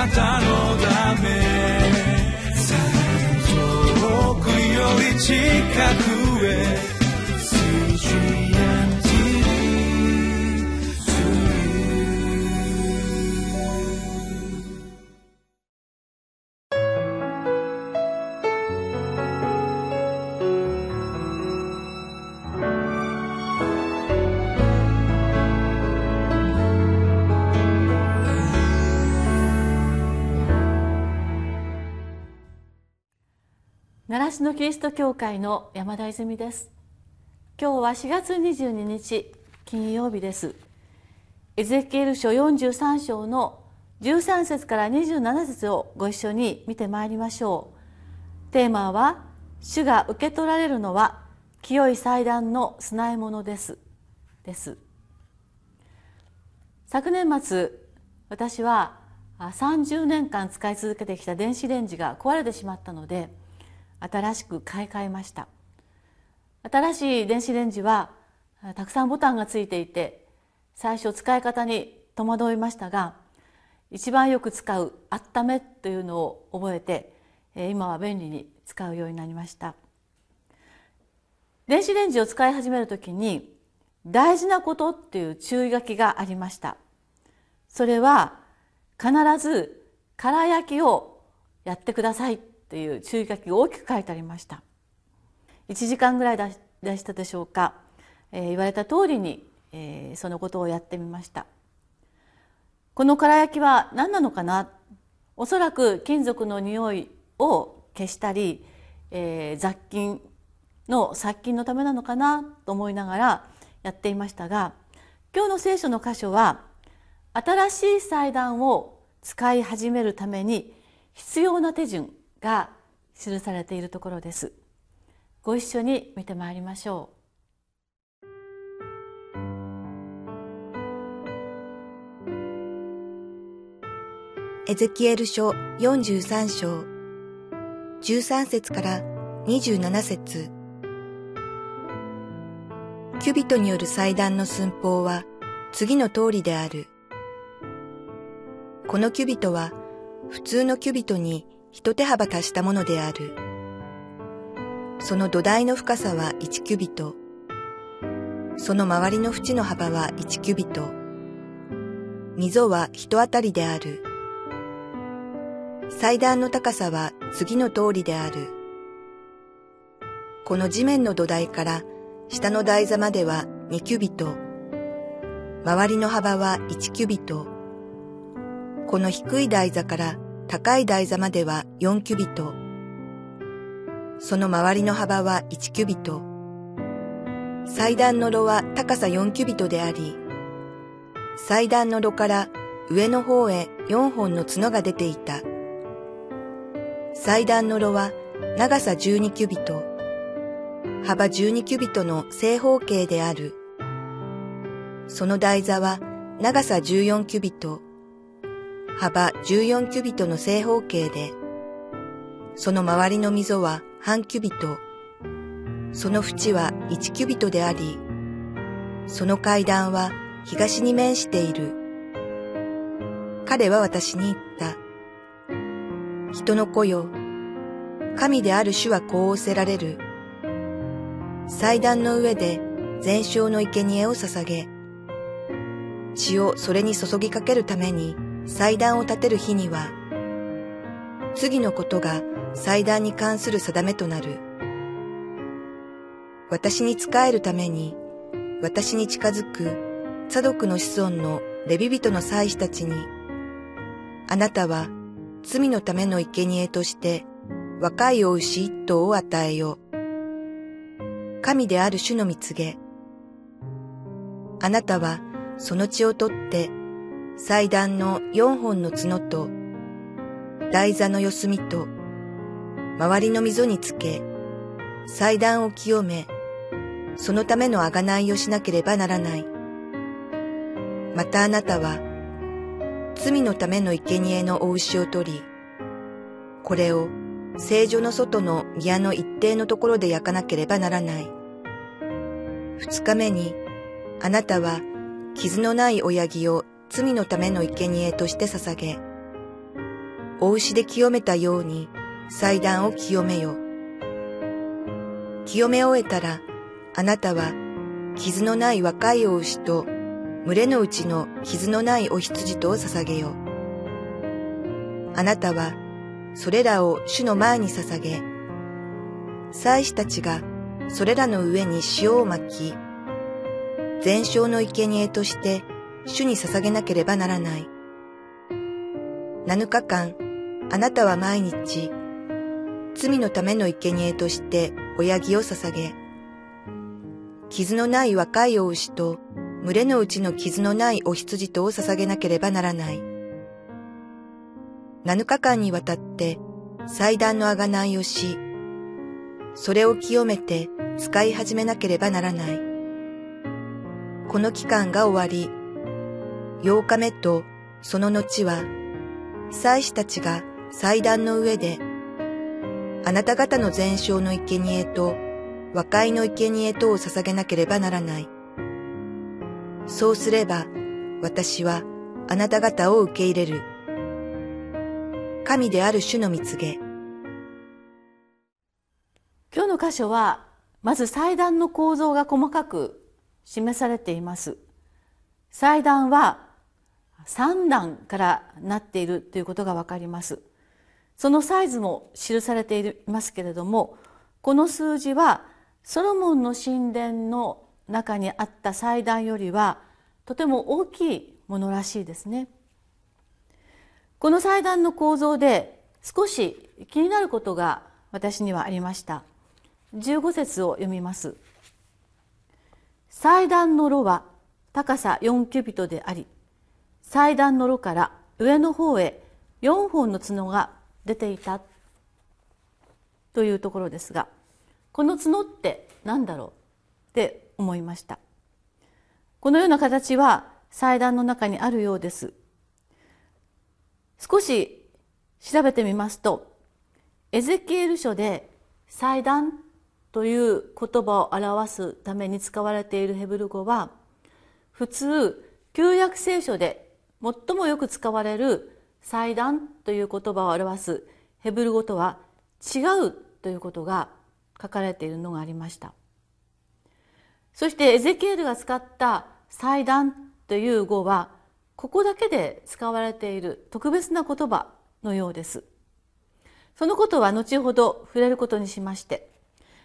なたのため。遠くより近く。習志野キリスト教会の山田泉です。今日は4月22日金曜日です。エゼキエル書43章の13節から27節をご一緒に見てまいりましょう。テーマは主が受け取られるのは清い祭壇の供え物です。です。昨年末私は30年間使い続けてきた電子レンジが壊れてしまったので新しく買い替えました。新しい電子レンジはたくさんボタンがついていて最初使い方に戸惑いましたが一番よく使う「あっため」というのを覚えて今は便利に使うようになりました。電子レンジを使い始める時に大事なことっていう注意書きがありました。それは必ず空焼きをやってください。という注意書きが大きく書いてありました。1時間ぐらいでしたでしょうか、えー、言われた通りに、えー、そのことをやってみました。この空焼きは何なのかな？おそらく金属の匂いを消したり、えー、雑菌の殺菌のためなのかな？と思いながらやっていましたが今日の聖書の箇所は新しい祭壇を使い始めるために必要な手順。が記されているところです。ご一緒に見てまいりましょう。エゼキエル書43章。13節から27節。キュビトによる祭壇の寸法は次の通りである。このキュビトは普通のキュビトに一手幅足したものである。その土台の深さは1キュビト。その周りの縁の幅は1キュビト。溝は一当たりである。祭壇の高さは次の通りである。この地面の土台から下の台座までは2キュビト。周りの幅は1キュビト。この低い台座から高い台座までは4キュビト。その周りの幅は1キュビト。祭壇の炉は高さ4キュビトであり、祭壇の炉から上の方へ4本の角が出ていた。祭壇の炉は長さ12キュビト、幅12キュビトの正方形である。その台座は長さ14キュビト、幅14キュビトの正方形で、その周りの溝は半キュビト、その縁は1キュビトであり、その階段は東に面している。彼は私に言った。人の子よ、神である主はこう仰せられる。祭壇の上で全焼の生贄を捧げ、血をそれに注ぎかけるために祭壇を建てる日には、次のことが祭壇に関する定めとなる。私に仕えるために、私に近づく、茶族の子孫のレビ人の祭司たちに、あなたは罪のための生贄として若いお牛一頭を与えよ。神である主の蜜げ。あなたはその血を取って祭壇の四本の角と、台座の四隅と、周りの溝につけ、祭壇を清め、そのための贖いをしなければならない。またあなたは、罪のための生贄のお牛を取り、これを聖女の外の宮の一定のところで焼かなければならない。二日目に、あなたは傷のない親木を罪のための生贄として捧げ、お牛で清めたように祭壇を清めよ。清め終えたら、あなたは傷のない若いお牛と群れのうちの傷のないお羊とを捧げよ。あなたはそれらを主の前に捧げ、祭司たちがそれらの上に塩をまき、全焼の生贄として主に捧げなければならない。七日間、あなたは毎日、罪のための生贄として親木を捧げ、傷のない若いお牛と群れのうちの傷のないお羊とを捧げなければならない。七日間にわたって祭壇のあがないをし、それを清めて使い始めなければならない。この期間が終わり、8日目とその後は、祭司たちが祭壇の上で、あなた方の全焼の生贄と和解の生贄とを捧げなければならない。そうすれば、私はあなた方を受け入れる。神である主の見告げ。今日の箇所は、まず祭壇の構造が細かく示されています。祭壇は3段からなっているということがわかります。そのサイズも記されていますけれども、この数字はソロモンの神殿の中にあった祭壇よりはとても大きいものらしいですね。この祭壇の構造で少し気になることが私にはありました。15節を読みます。祭壇の炉は高さ4キュビトであり、祭壇の炉から上の方へ4本の角が出ていたというところですが、この角って何だろうって思いました。このような形は祭壇の中にあるようです。少し調べてみますと、エゼキエル書で祭壇という言葉を表すために使われているヘブル語は、普通、旧約聖書で最もよく使われる祭壇という言葉を表すヘブル語とは違うということが書かれているのがありました。そしてエゼキエルが使った祭壇という語はここだけで使われている特別な言葉のようです。そのことは後ほど触れることにしまして、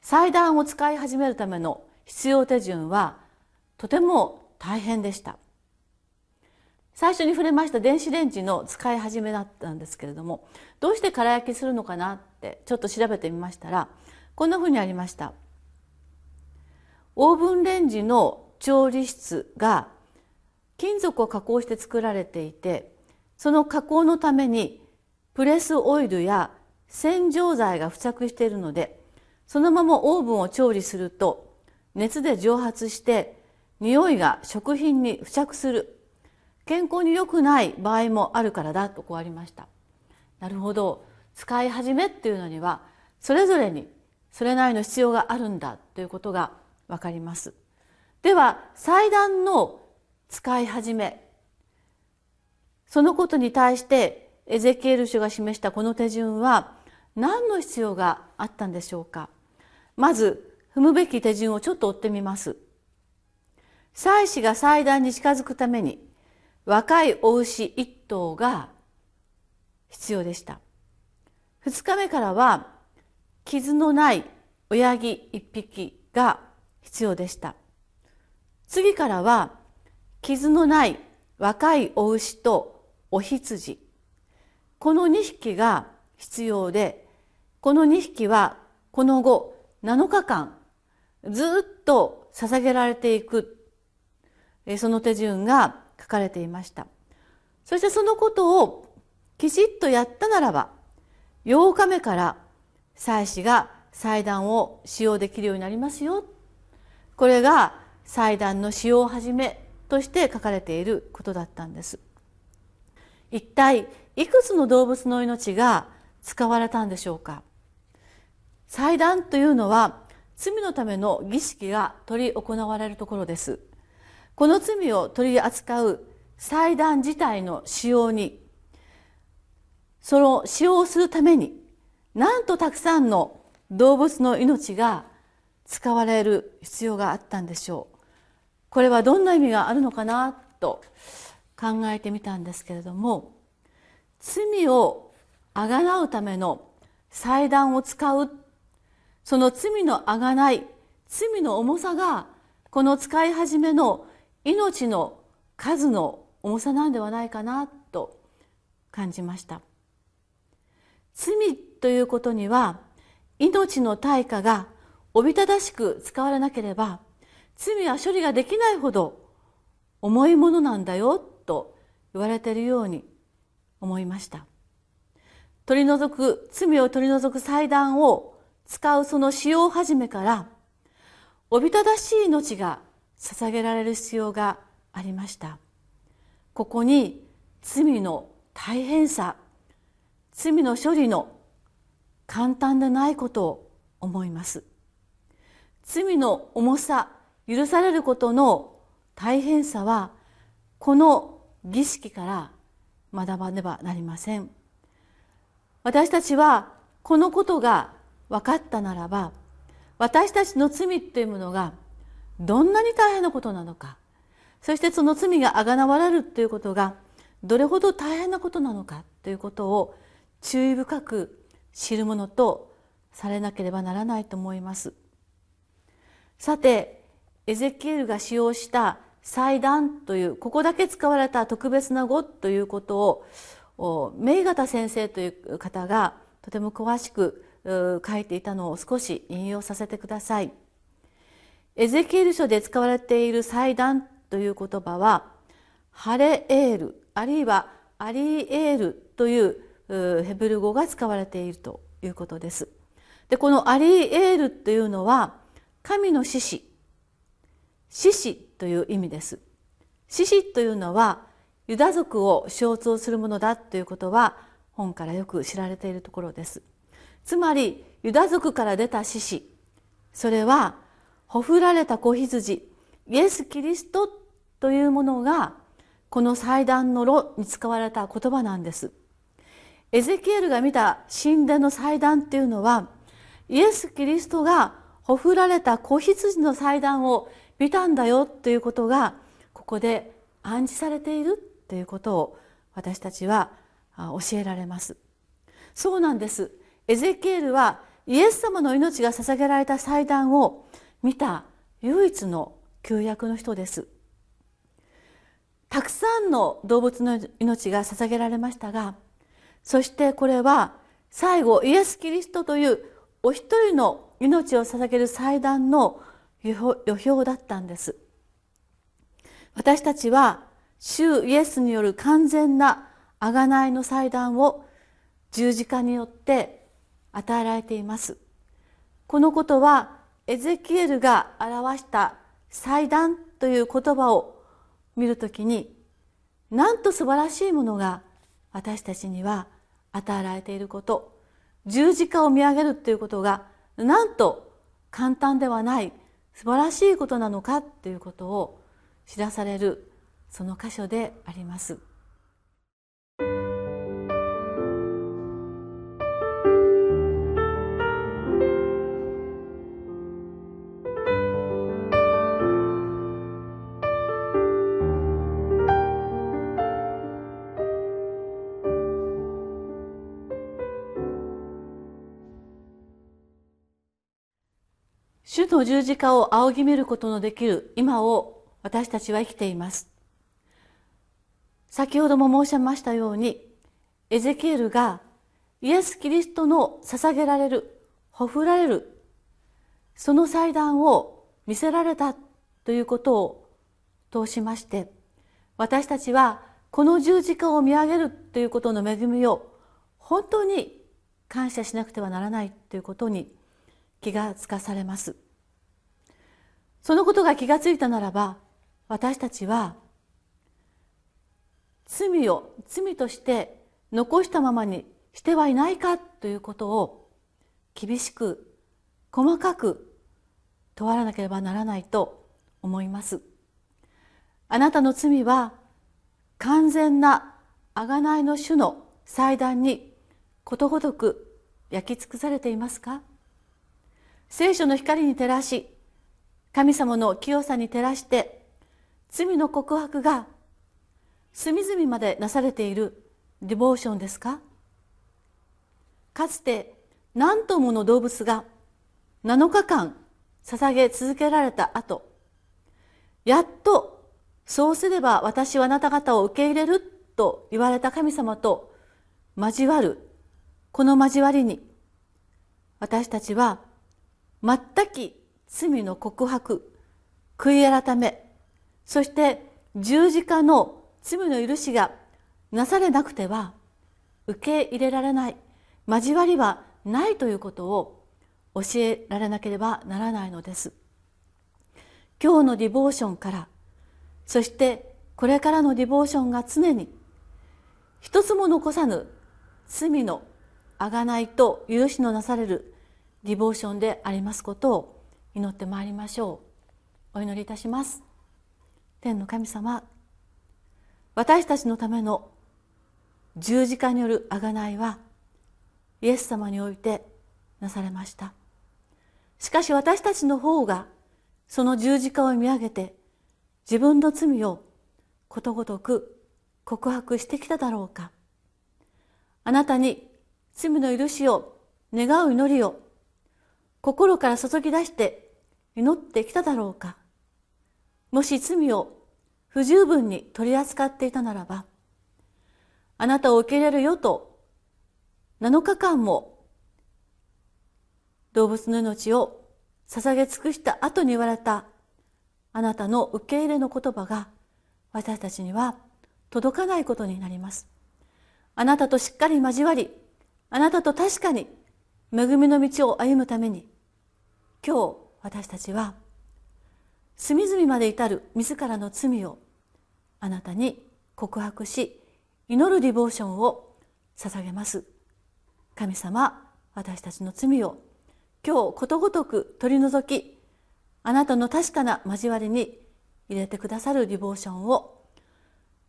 祭壇を使い始めるための必要手順はとても大変でした。最初に触れました電子レンジの使い始めだったんですけれども、どうして空焼きするのかなってちょっと調べてみましたら、こんなふうにありました。オーブンレンジの調理室が金属を加工して作られていてその加工のためにプレスオイルや洗浄剤が付着しているのでそのままオーブンを調理すると熱で蒸発して匂いが食品に付着する健康に良くない場合もあるからだとこうありました。なるほど。使い始めっていうのにはそれぞれにそれなりの必要があるんだということがわかります。では祭壇の使い始めそのことに対してエゼキエル書が示したこの手順は何の必要があったんでしょうか。まず踏むべき手順をちょっと追ってみます。祭司が祭壇に近づくために若いお牛一頭が必要でした。二日目からは傷のない親木一匹が必要でした。次からは傷のない若いお牛とお羊。この2匹が必要でこの2匹はこの後7日間ずっと捧げられていく。その手順が書かれていました。そしてそのことをきちっとやったならば8日目から祭司が祭壇を使用できるようになりますよ。これが祭壇の使用をはじめとして書かれていることだったんです。一体いくつの動物の命が使われたんでしょうか。祭壇というのは罪のための儀式が取り行われるところです。この罪を取り扱う祭壇自体の使用にその使用するためになんとたくさんの動物の命が使われる必要があったんでしょう。これはどんな意味があるのかなと考えてみたんですけれども罪をあがなうための祭壇を使うその罪のあがない罪の重さがこの使い始めの命の数の重さなんではないかなと感じました。罪ということには命の対価がおびただしく使われなければ罪は処理ができないほど重いものなんだよと言われているように思いました。取り除く罪を取り除く祭壇を使うその使用始めからおびただしい命が捧げられる必要がありました。ここに罪の大変さ罪の処理の簡単でないことを思います。罪の重さ許されることの大変さはこの儀式から学ばねばなりません。私たちはこのことが分かったならば私たちの罪っていうものがどんなに大変なことなのかそしてその罪があがなわれるということがどれほど大変なことなのかということを注意深く知るものとされなければならないと思いますさてエゼキエルが使用した祭壇というここだけ使われた特別な語ということを名方先生という方がとても詳しく書いていたのを少し引用させてください。エゼキエル書で使われている祭壇という言葉はハレエールあるいはアリエールというヘブル語が使われているということです。でこのアリエールというのは神の獅子獅子という意味です。獅子というのはユダ族を象徴するものだということは本からよく知られているところです。つまりユダ族から出た獅子それはほふられた子羊イエス・キリストというものがこの祭壇の炉に使われた言葉なんです。エゼキエルが見た神殿の祭壇っていうのはイエス・キリストがほふられた子羊の祭壇を見たんだよということがここで暗示されているということを私たちは教えられます。そうなんです。エゼキエルはイエス様の命が捧げられた祭壇を見た唯一の旧約の人です。たくさんの動物の命が捧げられましたがそしてこれは最後イエス・キリストというお一人の命を捧げる祭壇の予表だったんです。私たちは主イエスによる完全な贖いの祭壇を十字架によって与えられています。このことはエゼキエルが表した祭壇という言葉を見るときになんと素晴らしいものが私たちには与えられていること十字架を見上げるということがなんと簡単ではない素晴らしいことなのかということを知らされるその箇所であります。の十字架を仰ぎ見ることのできる今を私たちは生きています。先ほども申しましたようにエゼキエルがイエス・キリストの捧げられるほふられるその祭壇を見せられたということを通しまして私たちはこの十字架を見上げるということの恵みを本当に感謝しなくてはならないということに気がつかされます。そのことが気がついたならば私たちは罪を罪として残したままにしてはいないかということを厳しく細かく問わなければならないと思います。あなたの罪は完全な贖いの主の祭壇にことごとく焼き尽くされていますか？聖書の光に照らし神様の清さに照らして罪の告白が隅々までなされているディボーションですか？かつて何頭もの動物が7日間捧げ続けられた後やっとそうすれば私はあなた方を受け入れると言われた神様と交わるこの交わりに私たちは全く罪の告白悔い改めそして十字架の罪の許しがなされなくては受け入れられない交わりはないということを教えられなければならないのです。今日のディボーションからそしてこれからのディボーションが常に一つも残さぬ罪のあがないと許しのなされるディボーションでありますことを祈ってまいりましょう。お祈りいたします。天の神様私たちのための十字架による贖いはイエス様においてなされました。しかし私たちの方がその十字架を見上げて自分の罪をことごとく告白してきただろうか。あなたに罪の許しを願う祈りを心から注ぎ出して祈ってきただろうか。もし罪を不十分に取り扱っていたならばあなたを受け入れるよと7日間も動物の命を捧げ尽くした後に言われたあなたの受け入れの言葉が私たちには届かないことになります。あなたとしっかり交わりあなたと確かに恵みの道を歩むために今日私たちは隅々まで至る自らの罪をあなたに告白し祈るディボーションを捧げます。神様私たちの罪を今日ことごとく取り除きあなたの確かな交わりに入れてくださるディボーションを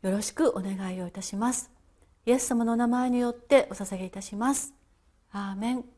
よろしくお願いをいたします。イエス様の名前によってお捧げいたします。アーメン。